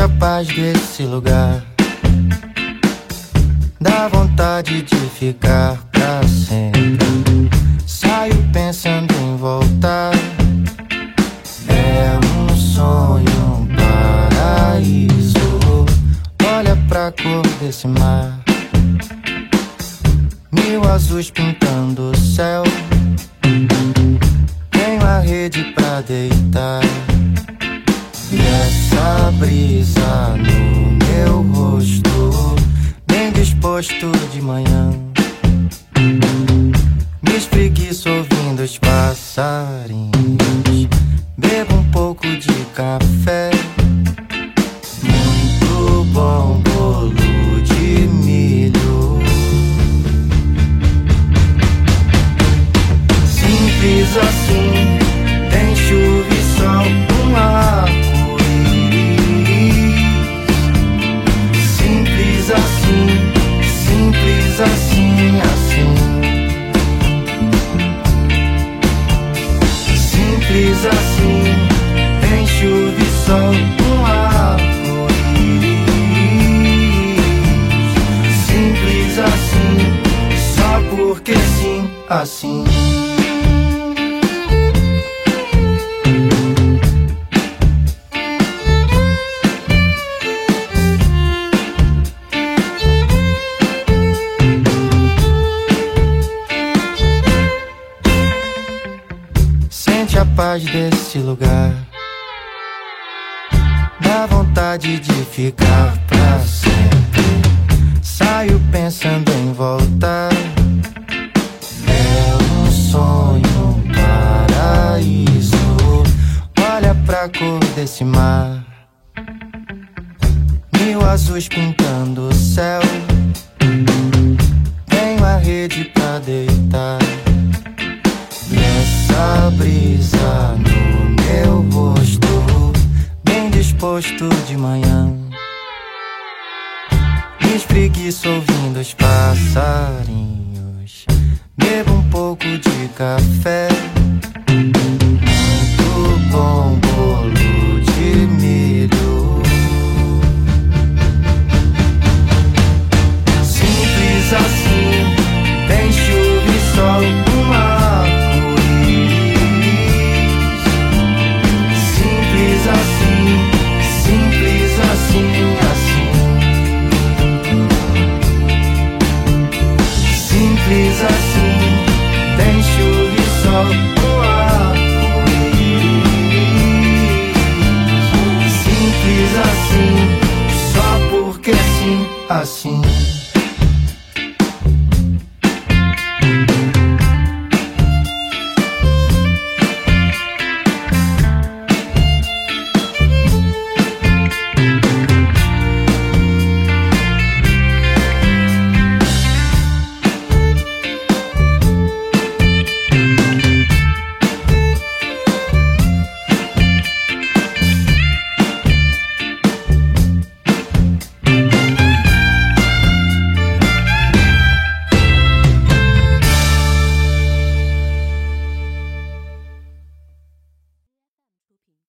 Sente a paz desse lugar. Dá vontade de ficar pra sempre. Saio pensando em voltar. É um sonho, um paraíso. Olha pra cor desse mar. Mil azuis pintando o céu. Tenho a rede pra deitar. Essa brisa no meu rosto, bem disposto de manhã. Me espreguiço ouvindo os passarinhos. Bebo um pouco de café. Assim, só porque sim, assim. Sente a paz desse lugar. Dá vontade de ficar pra sempre. Saio pensando em voltar. É um sonho, um paraíso. Olha pra cor desse mar. Mil azuis pintando o céu. Tenho a rede pra deitar. E essa brisa no meu rosto, bem disposto de manhã. Me espreguiço ouvindo os passarinhos. Bebo um pouco de café.